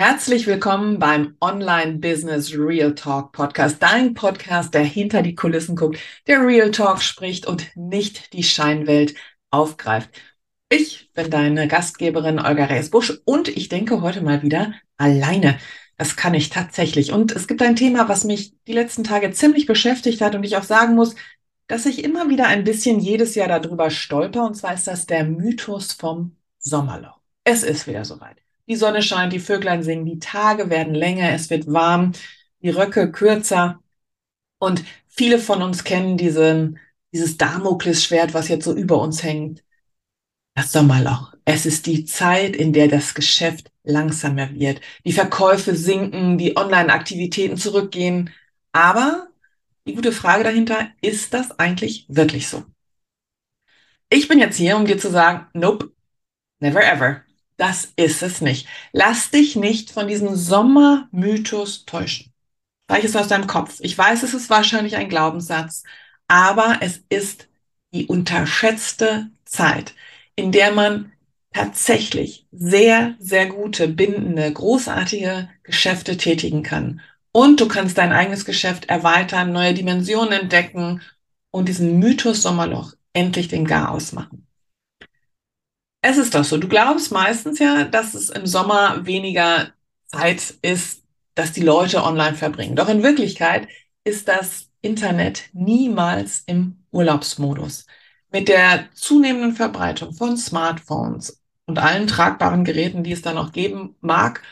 Herzlich willkommen beim Online Business Real Talk Podcast, dein Podcast, der hinter die Kulissen guckt, der Real Talk spricht und nicht die Scheinwelt aufgreift. Ich bin deine Gastgeberin Olga Rees-Busch und ich denke heute mal wieder alleine. Das kann ich tatsächlich. Und es gibt ein Thema, was mich die letzten Tage ziemlich beschäftigt hat und ich auch sagen muss, dass ich immer wieder ein bisschen jedes Jahr darüber stolper. Und zwar ist das der Mythos vom Sommerloch. Es ist wieder soweit. Die Sonne scheint, die Vöglein singen, die Tage werden länger, es wird warm, die Röcke kürzer. Und viele von uns kennen diesen, dieses Damoklesschwert, was jetzt so über uns hängt. Das Sommerloch. Es ist die Zeit, in der das Geschäft langsamer wird. Die Verkäufe sinken, die Online-Aktivitäten zurückgehen. Aber die gute Frage dahinter, ist das eigentlich wirklich so? Ich bin jetzt hier, um dir zu sagen, nope, never ever. Das ist es nicht. Lass dich nicht von diesem Sommermythos täuschen. Streich es aus deinem Kopf. Ich weiß, es ist wahrscheinlich ein Glaubenssatz, aber es ist die unterschätzte Zeit, in der man tatsächlich sehr, sehr gute, bindende, großartige Geschäfte tätigen kann. Und du kannst dein eigenes Geschäft erweitern, neue Dimensionen entdecken und diesen Mythos Sommerloch endlich den Garaus machen. Es ist doch so. Du glaubst meistens ja, dass es im Sommer weniger Zeit ist, dass die Leute online verbringen. Doch in Wirklichkeit ist das Internet niemals im Urlaubsmodus. Mit der zunehmenden Verbreitung von Smartphones und allen tragbaren Geräten, die es da noch geben mag,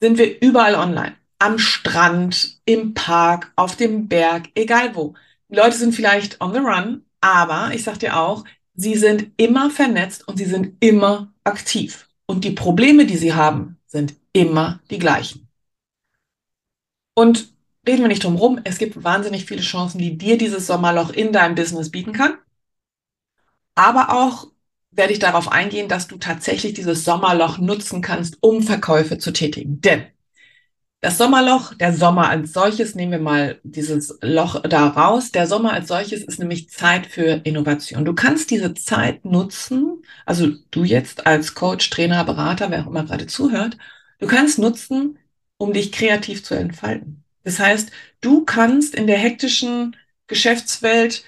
sind wir überall online. Am Strand, im Park, auf dem Berg, egal wo. Die Leute sind vielleicht on the run, aber ich sag dir auch, Sie sind immer vernetzt und sie sind immer aktiv. Und die Probleme, die sie haben, sind immer die gleichen. Und reden wir nicht drum rum, es gibt wahnsinnig viele Chancen, die dir dieses Sommerloch in deinem Business bieten kann. Aber auch werde ich darauf eingehen, dass du tatsächlich dieses Sommerloch nutzen kannst, um Verkäufe zu tätigen. Denn das Sommerloch, der Sommer als solches, nehmen wir mal dieses Loch da raus. Der Sommer als solches ist nämlich Zeit für Innovation. Du kannst diese Zeit nutzen, also du jetzt als Coach, Trainer, Berater, wer auch immer gerade zuhört, du kannst nutzen, um dich kreativ zu entfalten. Das heißt, du kannst in der hektischen Geschäftswelt,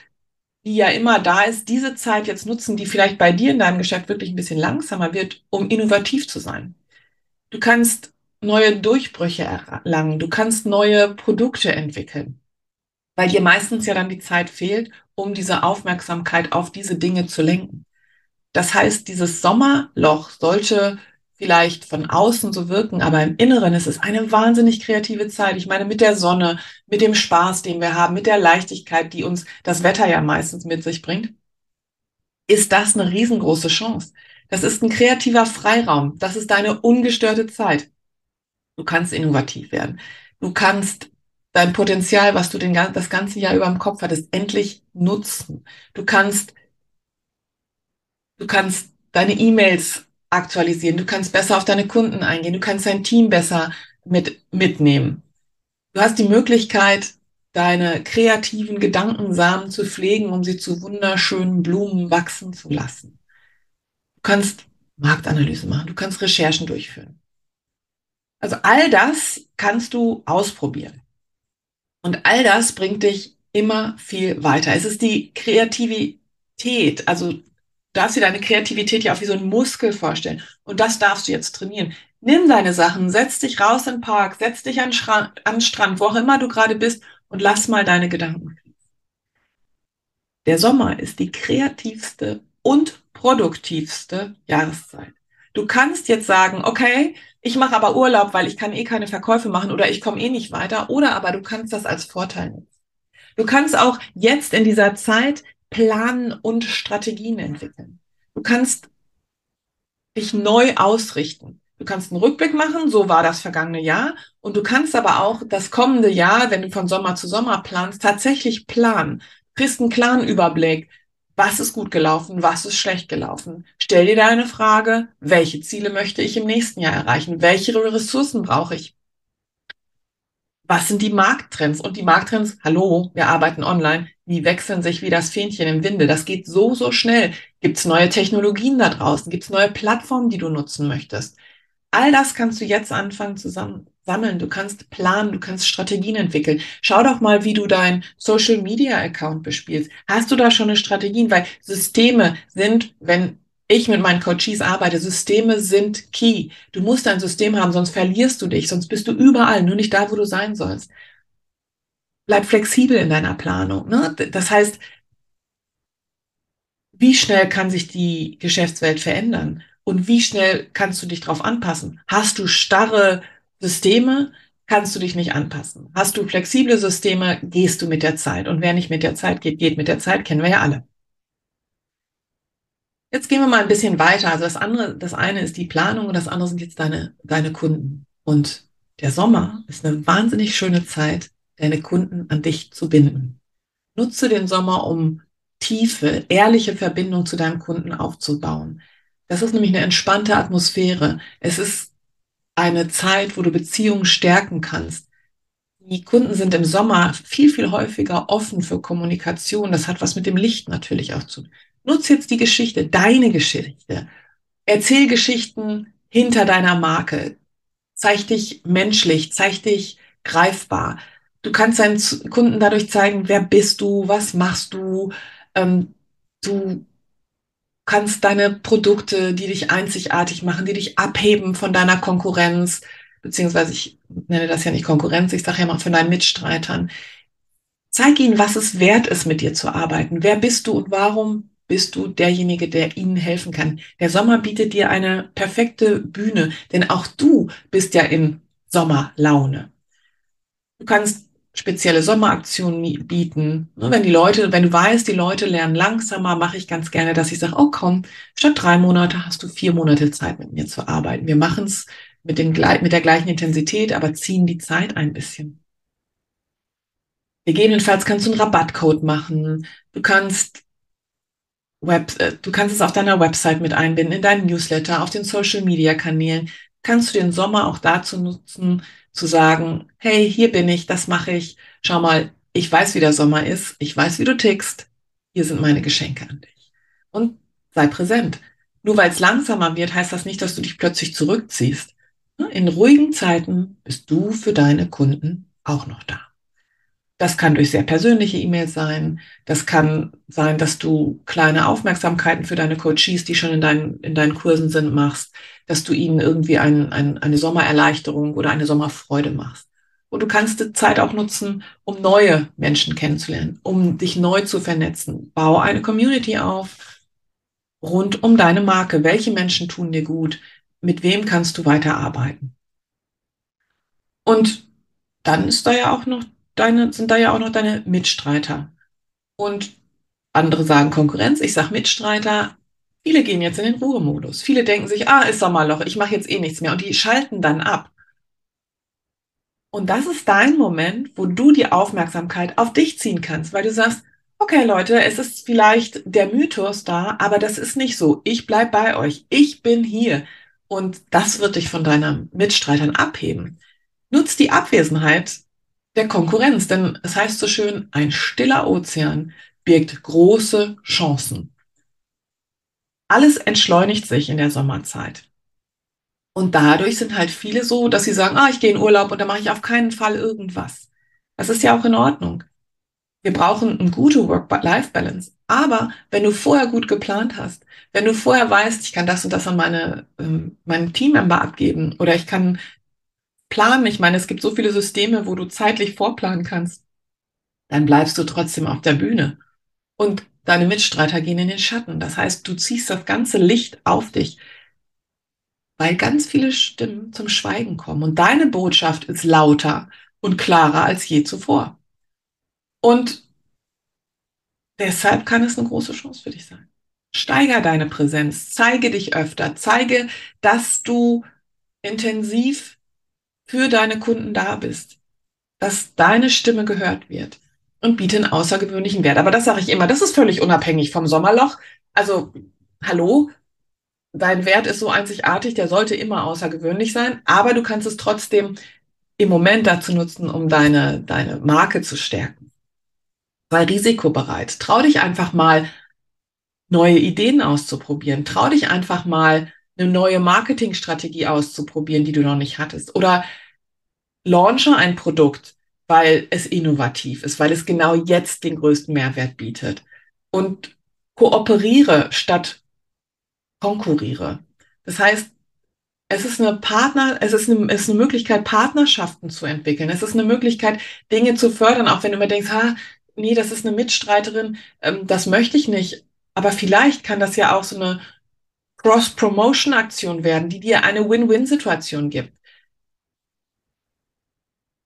die ja immer da ist, diese Zeit jetzt nutzen, die vielleicht bei dir in deinem Geschäft wirklich ein bisschen langsamer wird, um innovativ zu sein. Du kannst neue Durchbrüche erlangen. Du kannst neue Produkte entwickeln, weil dir meistens ja dann die Zeit fehlt, um diese Aufmerksamkeit auf diese Dinge zu lenken. Das heißt, dieses Sommerloch sollte vielleicht von außen so wirken, aber im Inneren ist es eine wahnsinnig kreative Zeit. Ich meine, mit der Sonne, mit dem Spaß, den wir haben, mit der Leichtigkeit, die uns das Wetter ja meistens mit sich bringt, ist das eine riesengroße Chance. Das ist ein kreativer Freiraum. Das ist deine ungestörte Zeit. Du kannst innovativ werden. Du kannst dein Potenzial, was du den, das ganze Jahr über im Kopf hattest, endlich nutzen. Du kannst, du kannst deine E-Mails aktualisieren. Du kannst besser auf deine Kunden eingehen. Du kannst dein Team besser mit, mitnehmen. Du hast die Möglichkeit, deine kreativen Gedankensamen zu pflegen, um sie zu wunderschönen Blumen wachsen zu lassen. Du kannst Marktanalyse machen. Du kannst Recherchen durchführen. Also all das kannst du ausprobieren. Und all das bringt dich immer viel weiter. Es ist die Kreativität. Also du darfst dir deine Kreativität ja auch wie so ein Muskel vorstellen. Und das darfst du jetzt trainieren. Nimm deine Sachen, setz dich raus in den Park, setz dich an, an den Strand, wo auch immer du gerade bist und lass mal deine Gedanken. Der Sommer ist die kreativste und produktivste Jahreszeit. Du kannst jetzt sagen, okay, ich mache aber Urlaub, weil ich kann eh keine Verkäufe machen oder ich komme eh nicht weiter. Oder aber du kannst das als Vorteil nutzen. Du kannst auch jetzt in dieser Zeit planen und Strategien entwickeln. Du kannst dich neu ausrichten. Du kannst einen Rückblick machen, so war das vergangene Jahr. Und du kannst aber auch das kommende Jahr, wenn du von Sommer zu Sommer planst, tatsächlich planen. Kriegst einen klaren Überblick. Was ist gut gelaufen? Was ist schlecht gelaufen? Stell dir deine Frage, welche Ziele möchte ich im nächsten Jahr erreichen? Welche Ressourcen brauche ich? Was sind die Markttrends? Und die Markttrends, hallo, wir arbeiten online, die wechseln sich wie das Fähnchen im Winde. Das geht so, so schnell. Gibt es neue Technologien da draußen? Gibt es neue Plattformen, die du nutzen möchtest? All das kannst du jetzt anfangen zu sammeln. Du kannst planen, du kannst Strategien entwickeln. Schau doch mal, wie du dein Social Media Account bespielst. Hast du da schon eine Strategien? Weil Systeme sind, wenn ich mit meinen Coaches arbeite, Systeme sind key. Du musst ein System haben, sonst verlierst du dich, sonst bist du überall, nur nicht da, wo du sein sollst. Bleib flexibel in deiner Planung. Ne? Das heißt, wie schnell kann sich die Geschäftswelt verändern? Und wie schnell kannst du dich darauf anpassen? Hast du starre Systeme, kannst du dich nicht anpassen. Hast du flexible Systeme, gehst du mit der Zeit. Und wer nicht mit der Zeit geht, geht mit der Zeit, kennen wir ja alle. Jetzt gehen wir mal ein bisschen weiter. Also das andere, das eine ist die Planung und das andere sind jetzt deine, deine Kunden. Und der Sommer ist eine wahnsinnig schöne Zeit, deine Kunden an dich zu binden. Nutze den Sommer, um tiefe, ehrliche Verbindung zu deinem Kunden aufzubauen. Das ist nämlich eine entspannte Atmosphäre. Es ist eine Zeit, wo du Beziehungen stärken kannst. Die Kunden sind im Sommer viel, viel häufiger offen für Kommunikation. Das hat was mit dem Licht natürlich auch zu tun. Nutz jetzt die Geschichte, deine Geschichte. Erzähl Geschichten hinter deiner Marke. Zeig dich menschlich, zeig dich greifbar. Du kannst deinen Kunden dadurch zeigen, wer bist du, was machst du. Ähm, du kannst deine Produkte, die dich einzigartig machen, die dich abheben von deiner Konkurrenz, beziehungsweise ich nenne das ja nicht Konkurrenz, ich sage ja mal von deinen Mitstreitern. Zeig ihnen, was es wert ist, mit dir zu arbeiten. Wer bist du und warum bist du derjenige, der ihnen helfen kann? Der Sommer bietet dir eine perfekte Bühne, denn auch du bist ja in Sommerlaune. Du kannst spezielle Sommeraktionen bieten. Wenn die Leute, wenn du weißt, die Leute lernen langsamer, mache ich ganz gerne, dass ich sage, oh komm, statt drei Monate hast du vier Monate Zeit mit mir zu arbeiten. Wir machen es mit, den, mit der gleichen Intensität, aber ziehen die Zeit ein bisschen. Gegebenenfalls kannst du einen Rabattcode machen. Du kannst Web, äh, du kannst es auf deiner Website mit einbinden, in deinen Newsletter, auf den Social Media Kanälen. Kannst du den Sommer auch dazu nutzen, zu sagen, hey, hier bin ich, das mache ich. Schau mal, ich weiß, wie der Sommer ist, ich weiß, wie du tickst. Hier sind meine Geschenke an dich. Und sei präsent. Nur weil es langsamer wird, heißt das nicht, dass du dich plötzlich zurückziehst. In ruhigen Zeiten bist du für deine Kunden auch noch da. Das kann durch sehr persönliche E-Mails sein. Das kann sein, dass du kleine Aufmerksamkeiten für deine Coaches, die schon in deinen, in deinen Kursen sind, machst, dass du ihnen irgendwie ein, ein, eine Sommererleichterung oder eine Sommerfreude machst. Und du kannst die Zeit auch nutzen, um neue Menschen kennenzulernen, um dich neu zu vernetzen. Bau eine Community auf rund um deine Marke. Welche Menschen tun dir gut? Mit wem kannst du weiterarbeiten? Und dann ist da ja auch noch deine, sind da ja auch noch deine Mitstreiter. Und andere sagen Konkurrenz, ich sage Mitstreiter. Viele gehen jetzt in den Ruhemodus. Viele denken sich, ah, ist Sommerloch, ich mache jetzt eh nichts mehr. Und die schalten dann ab. Und das ist dein Moment, wo du die Aufmerksamkeit auf dich ziehen kannst, weil du sagst, okay Leute, es ist vielleicht der Mythos da, aber das ist nicht so. Ich bleib bei euch. Ich bin hier. Und das wird dich von deinen Mitstreitern abheben. Nutz die Abwesenheit der Konkurrenz. Denn es heißt so schön, ein stiller Ozean birgt große Chancen. Alles entschleunigt sich in der Sommerzeit. Und dadurch sind halt viele so, dass sie sagen, ah, ich gehe in Urlaub und da mache ich auf keinen Fall irgendwas. Das ist ja auch in Ordnung. Wir brauchen eine gute Work-Life-Balance. Aber wenn du vorher gut geplant hast, wenn du vorher weißt, ich kann das und das an meine, ähm, meinen Teammember abgeben oder ich kann planen. Ich meine, es gibt so viele Systeme, wo du zeitlich vorplanen kannst. Dann bleibst du trotzdem auf der Bühne. Und deine Mitstreiter gehen in den Schatten. Das heißt, du ziehst das ganze Licht auf dich, weil ganz viele Stimmen zum Schweigen kommen. Und deine Botschaft ist lauter und klarer als je zuvor. Und deshalb kann es eine große Chance für dich sein. Steiger deine Präsenz, zeige dich öfter, zeige, dass du intensiv für deine Kunden da bist, dass deine Stimme gehört wird und biete einen außergewöhnlichen Wert. Aber das sage ich immer, das ist völlig unabhängig vom Sommerloch. Also, hallo, dein Wert ist so einzigartig, der sollte immer außergewöhnlich sein, aber du kannst es trotzdem im Moment dazu nutzen, um deine, deine Marke zu stärken. Sei risikobereit. Trau dich einfach mal, neue Ideen auszuprobieren. Trau dich einfach mal, eine neue Marketingstrategie auszuprobieren, die du noch nicht hattest. Oder launche ein Produkt, weil es innovativ ist, weil es genau jetzt den größten Mehrwert bietet. Und kooperiere statt konkurriere. Das heißt, es ist eine Partner, es ist eine, es ist eine Möglichkeit, Partnerschaften zu entwickeln. Es ist eine Möglichkeit, Dinge zu fördern, auch wenn du immer denkst, ha, nee, das ist eine Mitstreiterin, ähm, das möchte ich nicht. Aber vielleicht kann das ja auch so eine Cross-Promotion-Aktion werden, die dir eine Win-Win-Situation gibt.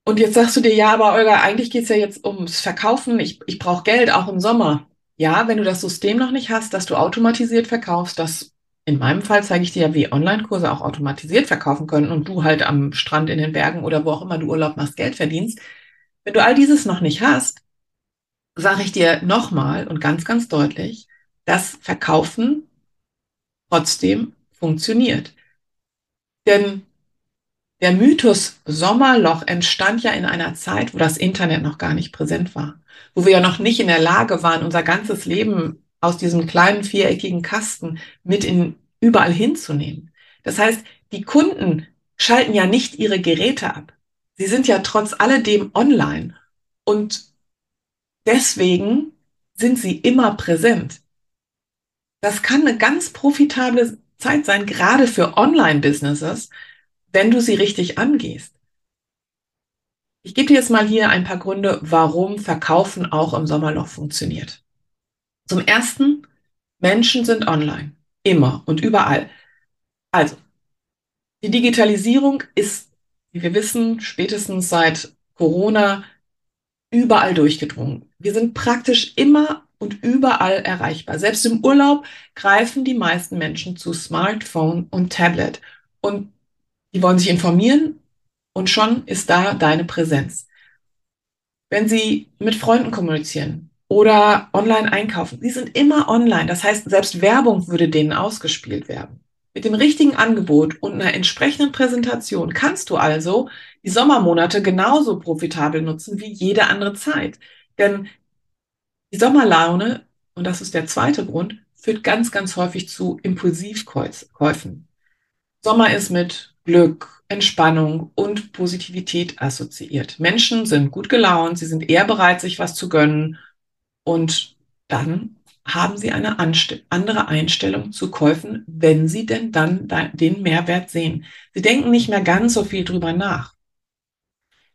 Und jetzt sagst du dir, ja, aber Olga, eigentlich geht's ja jetzt ums Verkaufen. Ich, ich brauche Geld, auch im Sommer. Ja, wenn du das System noch nicht hast, dass du automatisiert verkaufst, das in meinem Fall zeige ich dir ja, wie Online-Kurse auch automatisiert verkaufen können und du halt am Strand in den Bergen oder wo auch immer du Urlaub machst, Geld verdienst. Wenn du all dieses noch nicht hast, sage ich dir nochmal und ganz, ganz deutlich, dass Verkaufen trotzdem funktioniert. Denn der Mythos Sommerloch entstand ja in einer Zeit, wo das Internet noch gar nicht präsent war, wo wir ja noch nicht in der Lage waren, unser ganzes Leben aus diesem kleinen viereckigen Kasten mit in überall hinzunehmen. Das heißt, die Kunden schalten ja nicht ihre Geräte ab. Sie sind ja trotz alledem online und deswegen sind sie immer präsent. Das kann eine ganz profitable Zeit sein, gerade für Online-Businesses, wenn du sie richtig angehst. Ich gebe dir jetzt mal hier ein paar Gründe, warum Verkaufen auch im Sommerloch funktioniert. Zum ersten, Menschen sind online. Immer und überall. Also, die Digitalisierung ist, wie wir wissen, spätestens seit Corona überall durchgedrungen. Wir sind praktisch immer und überall erreichbar. Selbst im Urlaub greifen die meisten Menschen zu Smartphone und Tablet und die wollen sich informieren und schon ist da deine Präsenz. Wenn sie mit Freunden kommunizieren oder online einkaufen, sie sind immer online. Das heißt, selbst Werbung würde denen ausgespielt werden. Mit dem richtigen Angebot und einer entsprechenden Präsentation kannst du also die Sommermonate genauso profitabel nutzen wie jede andere Zeit. Denn die Sommerlaune, und das ist der zweite Grund, führt ganz, ganz häufig zu Impulsivkäufen. Sommer ist mit Glück, Entspannung und Positivität assoziiert. Menschen sind gut gelaunt, sie sind eher bereit, sich was zu gönnen und dann haben sie eine andere Einstellung zu Käufen, wenn sie denn dann den Mehrwert sehen. Sie denken nicht mehr ganz so viel drüber nach.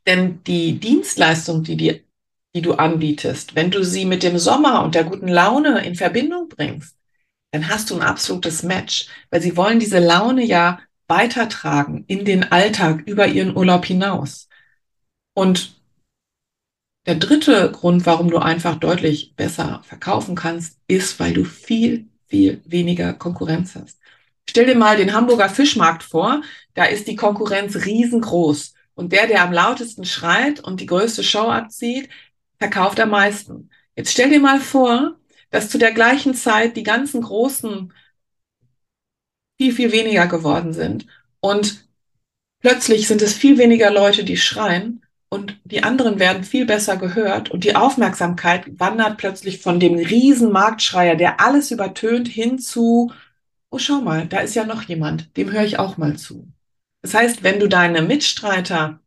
Denn die Dienstleistung, die, die, die du anbietest, wenn du sie mit dem Sommer und der guten Laune in Verbindung bringst, dann hast du ein absolutes Match, weil sie wollen diese Laune ja weitertragen in den Alltag über ihren Urlaub hinaus. Und der dritte Grund, warum du einfach deutlich besser verkaufen kannst, ist, weil du viel, viel weniger Konkurrenz hast. Stell dir mal den Hamburger Fischmarkt vor, da ist die Konkurrenz riesengroß. Und der, der am lautesten schreit und die größte Show abzieht, verkauft am meisten. Jetzt stell dir mal vor, dass zu der gleichen Zeit die ganzen großen viel, viel weniger geworden sind. Und plötzlich sind es viel weniger Leute, die schreien und die anderen werden viel besser gehört und die Aufmerksamkeit wandert plötzlich von dem riesen Marktschreier, der alles übertönt, hin zu, oh schau mal, da ist ja noch jemand, dem höre ich auch mal zu. Das heißt, wenn du deine Mitstreiter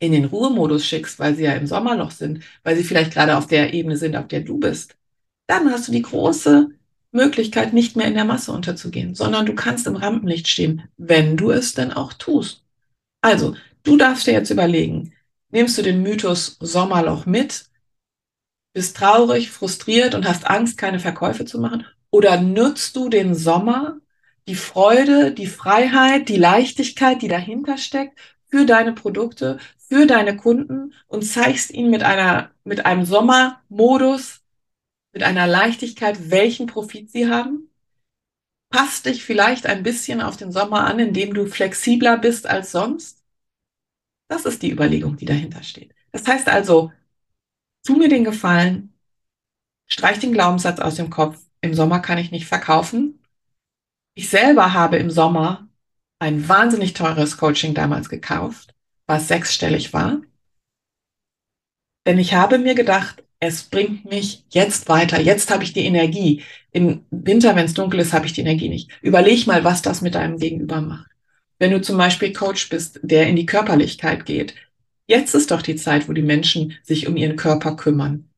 in den Ruhemodus schickst, weil sie ja im Sommerloch sind, weil sie vielleicht gerade auf der Ebene sind, auf der du bist, dann hast du die große Möglichkeit, nicht mehr in der Masse unterzugehen, sondern du kannst im Rampenlicht stehen, wenn du es denn auch tust. Also, du darfst dir jetzt überlegen, nimmst du den Mythos Sommerloch mit, bist traurig, frustriert und hast Angst, keine Verkäufe zu machen? Oder nutzt du den Sommer, die Freude, die Freiheit, die Leichtigkeit, die dahinter steckt, für deine Produkte, für deine Kunden und zeigst ihnen mit einer, mit einem Sommermodus, mit einer Leichtigkeit, welchen Profit sie haben? passt dich vielleicht ein bisschen auf den Sommer an, indem du flexibler bist als sonst? Das ist die Überlegung, die dahinter steht. Das heißt also, tu mir den Gefallen, streich den Glaubenssatz aus dem Kopf, im Sommer kann ich nicht verkaufen. Ich selber habe im Sommer ein wahnsinnig teures Coaching damals gekauft, was sechsstellig war. Denn ich habe mir gedacht, es bringt mich jetzt weiter. Jetzt habe ich die Energie. Im Winter, wenn es dunkel ist, habe ich die Energie nicht. Überleg mal, was das mit deinem Gegenüber macht. Wenn du zum Beispiel Coach bist, der in die Körperlichkeit geht, jetzt ist doch die Zeit, wo die Menschen sich um ihren Körper kümmern.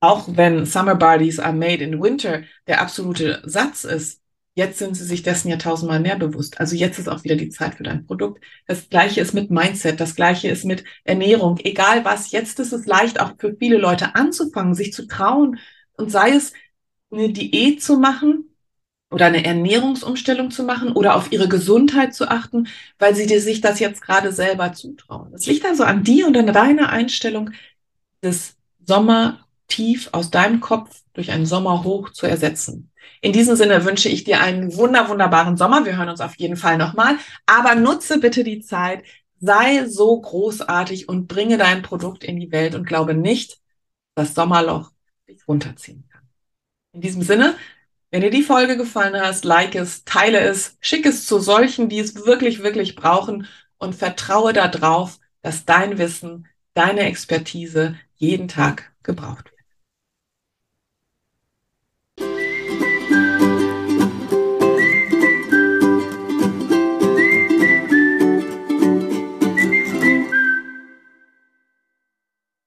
Auch wenn Summer Bodies are made in winter der absolute Satz ist, Jetzt sind sie sich dessen ja tausendmal mehr bewusst. Also jetzt ist auch wieder die Zeit für dein Produkt. Das gleiche ist mit Mindset, das gleiche ist mit Ernährung. Egal was, jetzt ist es leicht auch für viele Leute anzufangen, sich zu trauen und sei es eine Diät zu machen oder eine Ernährungsumstellung zu machen oder auf ihre Gesundheit zu achten, weil sie sich das jetzt gerade selber zutrauen. Das liegt also an dir und an deiner Einstellung, des Sommer tief aus deinem Kopf durch einen Sommerhoch zu ersetzen. In diesem Sinne wünsche ich dir einen wunder, wunderbaren Sommer. Wir hören uns auf jeden Fall nochmal. Aber nutze bitte die Zeit, sei so großartig und bringe dein Produkt in die Welt und glaube nicht, dass Sommerloch dich runterziehen kann. In diesem Sinne, wenn dir die Folge gefallen hat, like es, teile es, schick es zu solchen, die es wirklich, wirklich brauchen und vertraue darauf, dass dein Wissen, deine Expertise jeden Tag gebraucht wird.